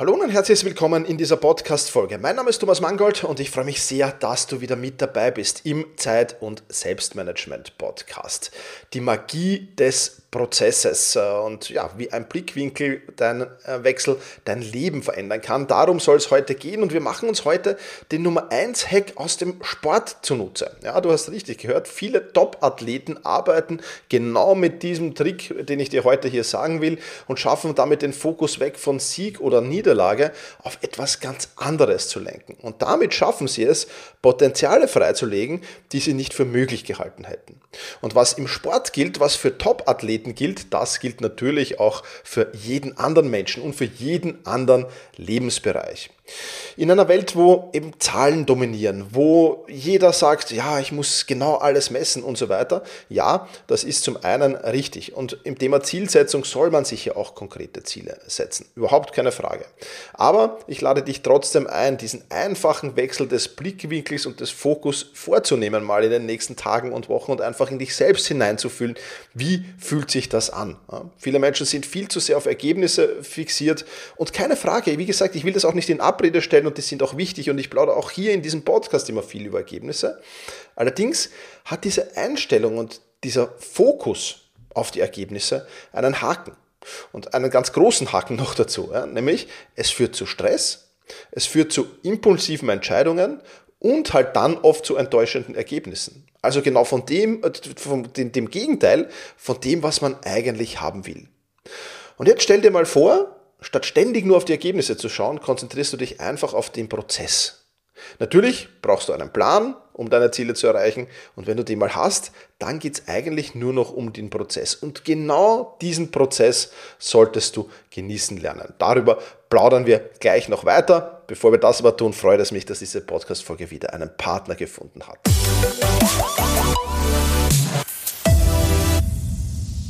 Hallo und herzlich willkommen in dieser Podcast-Folge. Mein Name ist Thomas Mangold und ich freue mich sehr, dass du wieder mit dabei bist im Zeit- und Selbstmanagement-Podcast. Die Magie des Prozesses äh, und ja, wie ein Blickwinkel dein äh, Wechsel dein Leben verändern kann. Darum soll es heute gehen und wir machen uns heute den Nummer 1 Hack aus dem Sport zunutze. Ja, du hast richtig gehört, viele Top-Athleten arbeiten genau mit diesem Trick, den ich dir heute hier sagen will und schaffen damit den Fokus weg von Sieg oder Niederlage auf etwas ganz anderes zu lenken. Und damit schaffen sie es, Potenziale freizulegen, die sie nicht für möglich gehalten hätten. Und was im Sport gilt, was für Top-Athleten Athleten gilt, das gilt natürlich auch für jeden anderen Menschen und für jeden anderen Lebensbereich. In einer Welt, wo eben Zahlen dominieren, wo jeder sagt, ja, ich muss genau alles messen und so weiter, ja, das ist zum einen richtig. Und im Thema Zielsetzung soll man sich ja auch konkrete Ziele setzen. Überhaupt keine Frage. Aber ich lade dich trotzdem ein, diesen einfachen Wechsel des Blickwinkels und des Fokus vorzunehmen, mal in den nächsten Tagen und Wochen und einfach in dich selbst hineinzufühlen, wie fühlt sich das an. Ja, viele Menschen sind viel zu sehr auf Ergebnisse fixiert und keine Frage, wie gesagt, ich will das auch nicht in Abrede stellen und die sind auch wichtig und ich plaudere auch hier in diesem Podcast immer viel über Ergebnisse. Allerdings hat diese Einstellung und dieser Fokus auf die Ergebnisse einen Haken und einen ganz großen Haken noch dazu, ja, nämlich es führt zu Stress, es führt zu impulsiven Entscheidungen und halt dann oft zu enttäuschenden Ergebnissen. Also genau von dem, äh, von dem, dem Gegenteil von dem, was man eigentlich haben will. Und jetzt stell dir mal vor, statt ständig nur auf die Ergebnisse zu schauen, konzentrierst du dich einfach auf den Prozess. Natürlich brauchst du einen Plan, um deine Ziele zu erreichen. Und wenn du den mal hast, dann geht es eigentlich nur noch um den Prozess. Und genau diesen Prozess solltest du genießen lernen. Darüber plaudern wir gleich noch weiter. Bevor wir das aber tun, freut es mich, dass diese Podcast-Folge wieder einen Partner gefunden hat.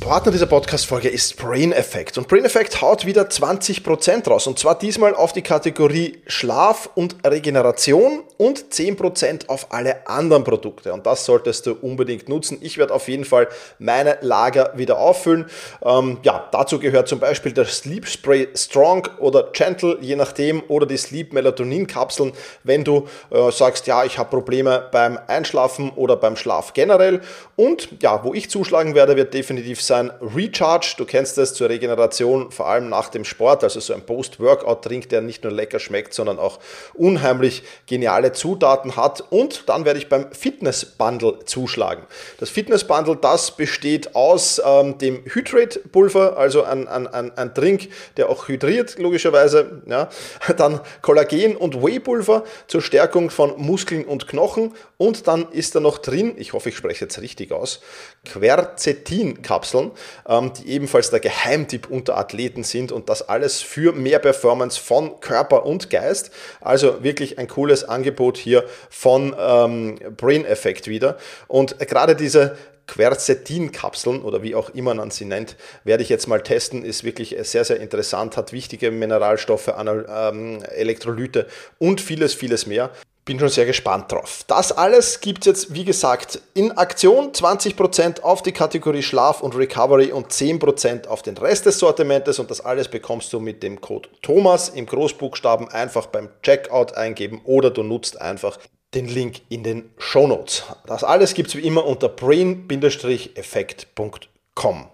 Partner dieser Podcast-Folge ist Brain Effect. Und Brain Effect haut wieder 20% raus. Und zwar diesmal auf die Kategorie Schlaf und Regeneration und 10% auf alle anderen Produkte. Und das solltest du unbedingt nutzen. Ich werde auf jeden Fall meine Lager wieder auffüllen. Ähm, ja, dazu gehört zum Beispiel der Sleep Spray Strong oder Gentle, je nachdem, oder die Sleep Melatonin Kapseln, wenn du äh, sagst, ja, ich habe Probleme beim Einschlafen oder beim Schlaf generell. Und ja, wo ich zuschlagen werde, wird definitiv sein, ein Recharge, du kennst es zur Regeneration, vor allem nach dem Sport, also so ein Post-Workout-Trink, der nicht nur lecker schmeckt, sondern auch unheimlich geniale Zutaten hat. Und dann werde ich beim Fitness-Bundle zuschlagen. Das Fitness-Bundle, das besteht aus ähm, dem Hydrate-Pulver, also ein, ein, ein, ein Trink, der auch hydriert, logischerweise. Ja. Dann Kollagen und Whey-Pulver zur Stärkung von Muskeln und Knochen. Und dann ist da noch drin, ich hoffe, ich spreche jetzt richtig aus, Quercetin-Kapseln ähm, die ebenfalls der Geheimtipp unter Athleten sind und das alles für mehr Performance von Körper und Geist. Also wirklich ein cooles Angebot hier von ähm, Brain Effect wieder. Und gerade diese Quercetin-Kapseln oder wie auch immer man sie nennt, werde ich jetzt mal testen. Ist wirklich sehr, sehr interessant, hat wichtige Mineralstoffe, ähm, Elektrolyte und vieles, vieles mehr. Bin schon sehr gespannt drauf. Das alles gibt es jetzt, wie gesagt, in Aktion. 20% auf die Kategorie Schlaf und Recovery und 10% auf den Rest des Sortimentes. Und das alles bekommst du mit dem Code Thomas im Großbuchstaben einfach beim Checkout eingeben oder du nutzt einfach den Link in den Show Notes. Das alles gibt es wie immer unter brain-effekt.com.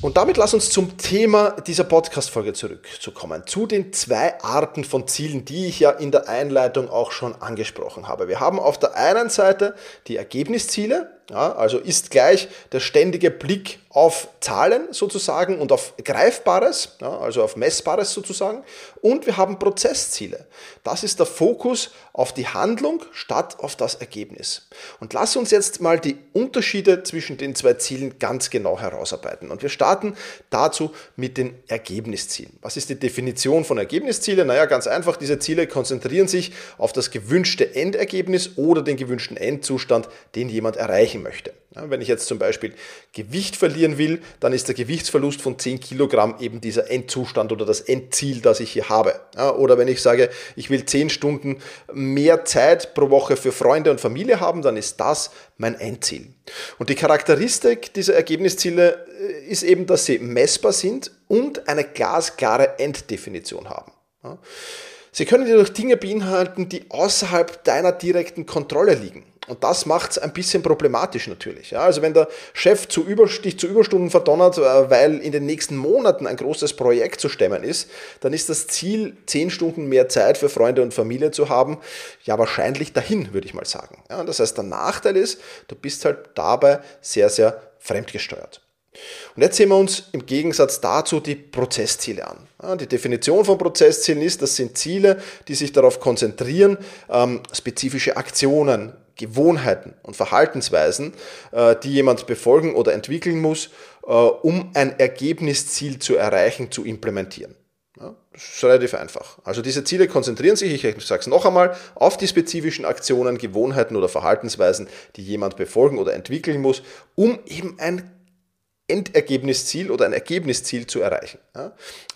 Und damit lass uns zum Thema dieser Podcast-Folge zurückzukommen. Zu den zwei Arten von Zielen, die ich ja in der Einleitung auch schon angesprochen habe. Wir haben auf der einen Seite die Ergebnisziele, ja, also ist gleich der ständige Blick auf Zahlen sozusagen und auf Greifbares, ja, also auf Messbares sozusagen. Und wir haben Prozessziele. Das ist der Fokus auf die Handlung statt auf das Ergebnis. Und lass uns jetzt mal die Unterschiede zwischen den zwei Zielen ganz genau herausarbeiten. Und wir starten dazu mit den Ergebniszielen. Was ist die Definition von Ergebniszielen? Naja, ganz einfach, diese Ziele konzentrieren sich auf das gewünschte Endergebnis oder den gewünschten Endzustand, den jemand erreichen erreichen möchte. Wenn ich jetzt zum Beispiel Gewicht verlieren will, dann ist der Gewichtsverlust von 10 Kilogramm eben dieser Endzustand oder das Endziel, das ich hier habe. Oder wenn ich sage, ich will 10 Stunden mehr Zeit pro Woche für Freunde und Familie haben, dann ist das mein Endziel. Und die Charakteristik dieser Ergebnisziele äh, ist eben, dass sie messbar sind und eine glasklare Enddefinition haben. Sie können jedoch Dinge beinhalten, die außerhalb deiner direkten Kontrolle liegen. Und das macht es ein bisschen problematisch natürlich. Ja, also wenn der Chef zu Über, dich zu Überstunden verdonnert, äh, weil in den nächsten Monaten ein großes Projekt zu stemmen ist, dann ist das Ziel, zehn Stunden mehr Zeit für Freunde und Familie zu haben, ja wahrscheinlich dahin, würde ich mal sagen. Ja, das heißt, der Nachteil ist, du bist halt dabei sehr, sehr fremdgesteuert. Und jetzt sehen wir uns im Gegensatz dazu die Prozessziele an. Die Definition von Prozesszielen ist, das sind Ziele, die sich darauf konzentrieren, ähm, spezifische Aktionen, Gewohnheiten und Verhaltensweisen, äh, die jemand befolgen oder entwickeln muss, äh, um ein Ergebnisziel zu erreichen, zu implementieren. das ist relativ einfach. Also diese Ziele konzentrieren sich, ich sage es noch einmal, auf die spezifischen Aktionen, Gewohnheiten oder Verhaltensweisen, die jemand befolgen oder entwickeln muss, um eben ein Endergebnisziel oder ein Ergebnisziel zu erreichen.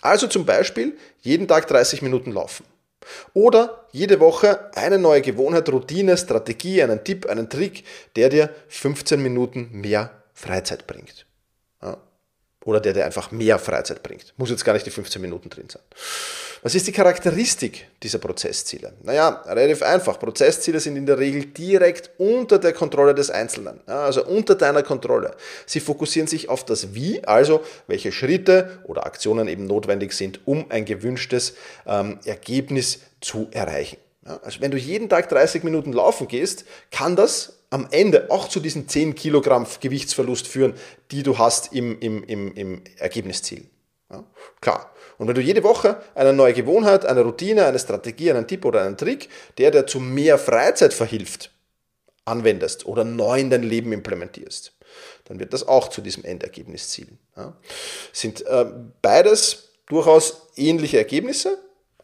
Also zum Beispiel jeden Tag 30 Minuten laufen. Oder jede Woche eine neue Gewohnheit, Routine, Strategie, einen Tipp, einen Trick, der dir 15 Minuten mehr Freizeit bringt. Oder der dir einfach mehr Freizeit bringt. Muss jetzt gar nicht die 15 Minuten drin sein. Was ist die Charakteristik dieser Prozessziele? Naja, relativ einfach. Prozessziele sind in der Regel direkt unter der Kontrolle des Einzelnen, also unter deiner Kontrolle. Sie fokussieren sich auf das Wie, also welche Schritte oder Aktionen eben notwendig sind, um ein gewünschtes ähm, Ergebnis zu erreichen. Also wenn du jeden Tag 30 Minuten laufen gehst, kann das am Ende auch zu diesen 10 Kilogramm Gewichtsverlust führen, die du hast im, im, im, im Ergebnisziel. Ja, klar. Und wenn du jede Woche eine neue Gewohnheit, eine Routine, eine Strategie, einen Tipp oder einen Trick, der dir zu mehr Freizeit verhilft, anwendest oder neu in dein Leben implementierst, dann wird das auch zu diesem Endergebnis zielen. Ja. Sind äh, beides durchaus ähnliche Ergebnisse,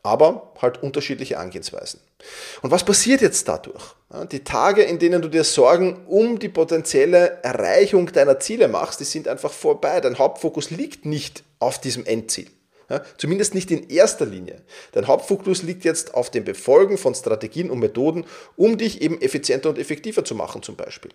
aber halt unterschiedliche Angehensweisen. Und was passiert jetzt dadurch? Die Tage, in denen du dir Sorgen um die potenzielle Erreichung deiner Ziele machst, die sind einfach vorbei. Dein Hauptfokus liegt nicht auf diesem Endziel. Zumindest nicht in erster Linie. Dein Hauptfokus liegt jetzt auf dem Befolgen von Strategien und Methoden, um dich eben effizienter und effektiver zu machen zum Beispiel.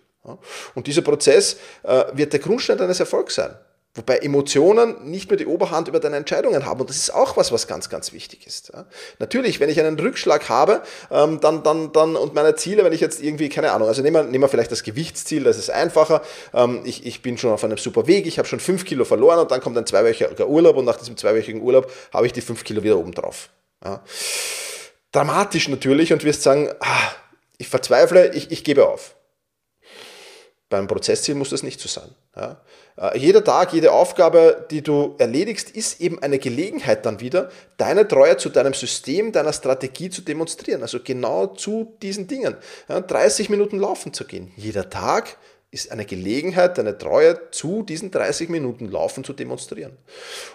Und dieser Prozess äh, wird der Grundstein deines Erfolgs sein. Wobei Emotionen nicht mehr die Oberhand über deine Entscheidungen haben. Und das ist auch was, was ganz, ganz wichtig ist. Ja. Natürlich, wenn ich einen Rückschlag habe, ähm, dann, dann, dann, und meine Ziele, wenn ich jetzt irgendwie, keine Ahnung, also nehmen wir, nehmen wir vielleicht das Gewichtsziel, das ist einfacher. Ähm, ich, ich bin schon auf einem super Weg, ich habe schon fünf Kilo verloren und dann kommt ein zweiwöchiger Urlaub und nach diesem zweiwöchigen Urlaub habe ich die fünf Kilo wieder oben drauf. Ja. Dramatisch natürlich und wirst sagen, ah, ich verzweifle, ich, ich gebe auf. Beim Prozessziel muss das nicht so sein. Ja. Äh, jeder Tag, jede Aufgabe, die du erledigst, ist eben eine Gelegenheit dann wieder, deine Treue zu deinem System, deiner Strategie zu demonstrieren. Also genau zu diesen Dingen. Ja, 30 Minuten laufen zu gehen. Jeder Tag ist eine Gelegenheit, deine Treue zu diesen 30 Minuten Laufen zu demonstrieren.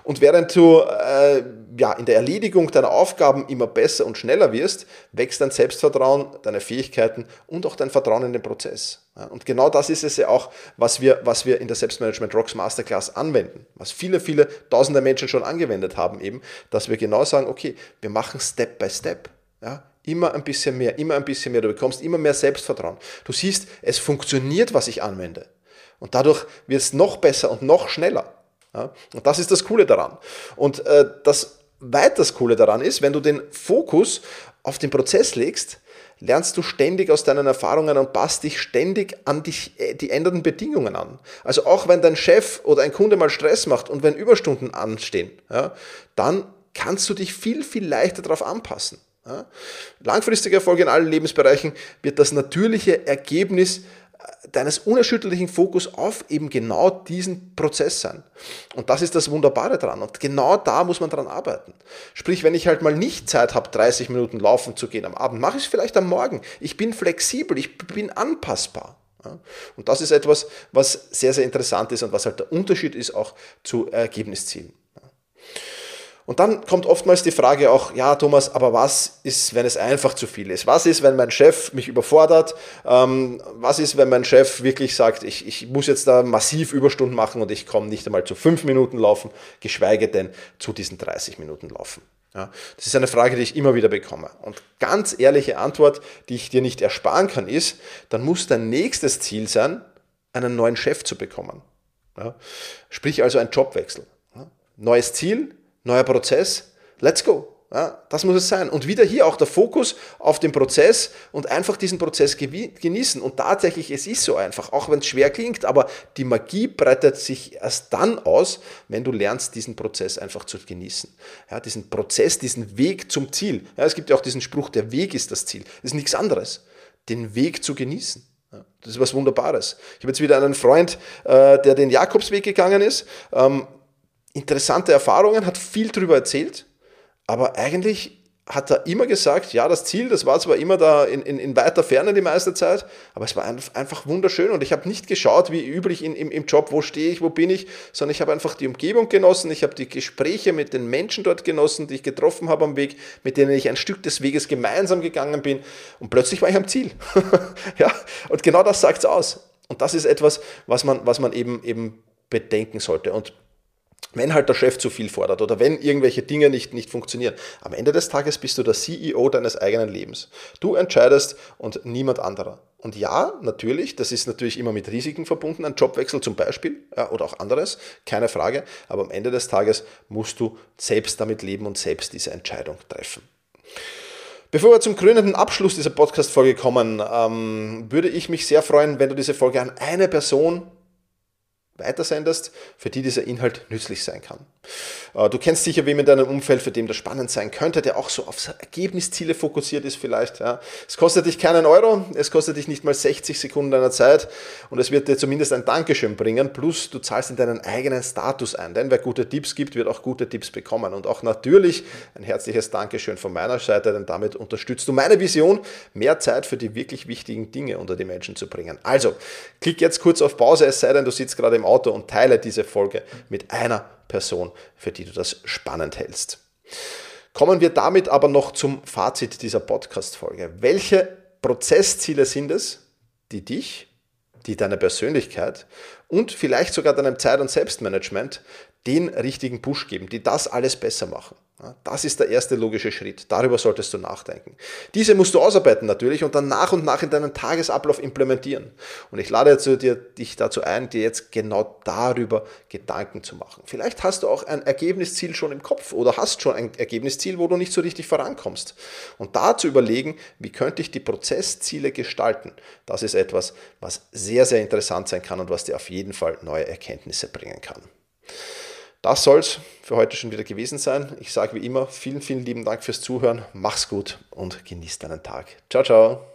Und während du äh, ja, in der Erledigung deiner Aufgaben immer besser und schneller wirst, wächst dein Selbstvertrauen, deine Fähigkeiten und auch dein Vertrauen in den Prozess. Und genau das ist es ja auch, was wir, was wir in der Selbstmanagement Rocks Masterclass anwenden, was viele, viele tausende Menschen schon angewendet haben, eben, dass wir genau sagen, okay, wir machen Step by Step. Ja, Immer ein bisschen mehr, immer ein bisschen mehr. Du bekommst immer mehr Selbstvertrauen. Du siehst, es funktioniert, was ich anwende. Und dadurch wird es noch besser und noch schneller. Ja? Und das ist das Coole daran. Und äh, das weiters Coole daran ist, wenn du den Fokus auf den Prozess legst, lernst du ständig aus deinen Erfahrungen und passt dich ständig an die, äh, die ändernden Bedingungen an. Also auch wenn dein Chef oder ein Kunde mal Stress macht und wenn Überstunden anstehen, ja, dann kannst du dich viel, viel leichter darauf anpassen. Langfristiger Erfolg in allen Lebensbereichen wird das natürliche Ergebnis äh, deines unerschütterlichen Fokus auf eben genau diesen Prozess sein. Und das ist das Wunderbare dran. Und genau da muss man dran arbeiten. Sprich, wenn ich halt mal nicht Zeit habe, 30 Minuten laufen zu gehen am Abend, mache ich es vielleicht am Morgen. Ich bin flexibel, ich bin anpassbar. Und das ist etwas, was sehr, sehr interessant ist und was halt der Unterschied ist auch zu Ergebniszielen. Und dann kommt oftmals die Frage auch, ja Thomas, aber was ist, wenn es einfach zu viel ist? Was ist, wenn mein Chef mich überfordert? Ähm, was ist, wenn mein Chef wirklich sagt, ich, ich muss jetzt da massiv Überstunden machen und ich komme nicht einmal zu fünf Minuten laufen, geschweige denn zu diesen 30 Minuten laufen? Ja, das ist eine Frage, die ich immer wieder bekomme. Und ganz ehrliche Antwort, die ich dir nicht ersparen kann, ist, dann muss dein nächstes Ziel sein, einen neuen Chef zu bekommen. Ja, sprich also ein Jobwechsel. Ja, neues Ziel, neuer Prozess, let's go. Ja, das muss es sein. Und wieder hier auch der Fokus auf den Prozess und einfach diesen Prozess genießen. Und tatsächlich, es ist so einfach, auch wenn es schwer klingt, aber die Magie breitet sich erst dann aus, wenn du lernst, diesen Prozess einfach zu genießen. Ja, diesen Prozess, diesen Weg zum Ziel. Ja, es gibt ja auch diesen Spruch, der Weg ist das Ziel. Das ist nichts anderes. Den Weg zu genießen. Das ist was Wunderbares. Ich habe jetzt wieder einen Freund, äh, der den Jakobsweg gegangen ist. Interessante Erfahrungen, hat viel darüber erzählt, aber eigentlich hat er immer gesagt, ja, das Ziel, das war zwar immer da in, in, in weiter Ferne die meiste Zeit, aber es war einfach wunderschön und ich habe nicht geschaut, wie üblich in, im, im Job, wo stehe ich, wo bin ich, sondern ich habe einfach die Umgebung genossen, ich habe die Gespräche mit den Menschen dort genossen, die ich getroffen habe am Weg, mit denen ich ein Stück des Weges gemeinsam gegangen bin und plötzlich war ich am Ziel. ja, und genau das sagt es aus. Und das ist etwas, was man, was man eben, eben bedenken sollte. Und wenn halt der Chef zu viel fordert oder wenn irgendwelche Dinge nicht, nicht funktionieren. Am Ende des Tages bist du der CEO deines eigenen Lebens. Du entscheidest und niemand anderer. Und ja, natürlich, das ist natürlich immer mit Risiken verbunden, ein Jobwechsel zum Beispiel ja, oder auch anderes, keine Frage. Aber am Ende des Tages musst du selbst damit leben und selbst diese Entscheidung treffen. Bevor wir zum krönenden Abschluss dieser Podcast-Folge kommen, ähm, würde ich mich sehr freuen, wenn du diese Folge an eine Person weitersendest, für die dieser Inhalt nützlich sein kann. Äh, du kennst sicher wem in deinem Umfeld, für dem das spannend sein könnte, der auch so auf Ergebnisziele fokussiert ist vielleicht. Ja. Es kostet dich keinen Euro, es kostet dich nicht mal 60 Sekunden deiner Zeit und es wird dir zumindest ein Dankeschön bringen, plus du zahlst in deinen eigenen Status ein. Denn wer gute Tipps gibt, wird auch gute Tipps bekommen. Und auch natürlich ein herzliches Dankeschön von meiner Seite, denn damit unterstützt du meine Vision, mehr Zeit für die wirklich wichtigen Dinge unter die Menschen zu bringen. Also, klick jetzt kurz auf Pause, es sei denn, du sitzt gerade im Auto und teile diese Folge mit einer Person, für die du das spannend hältst. Kommen wir damit aber noch zum Fazit dieser Podcast-Folge. Welche Prozessziele sind es, die dich, die deine Persönlichkeit und vielleicht sogar deinem Zeit- und Selbstmanagement den richtigen Push geben, die das alles besser machen? Das ist der erste logische Schritt. Darüber solltest du nachdenken. Diese musst du ausarbeiten natürlich und dann nach und nach in deinen Tagesablauf implementieren. Und ich lade dir, dich dazu ein, dir jetzt genau darüber Gedanken zu machen. Vielleicht hast du auch ein Ergebnisziel schon im Kopf oder hast schon ein Ergebnisziel, wo du nicht so richtig vorankommst. Und da zu überlegen, wie könnte ich die Prozessziele gestalten, das ist etwas, was sehr, sehr interessant sein kann und was dir auf jeden Fall neue Erkenntnisse bringen kann. Das soll es für heute schon wieder gewesen sein. Ich sage wie immer vielen, vielen lieben Dank fürs Zuhören. Mach's gut und genieß deinen Tag. Ciao, ciao.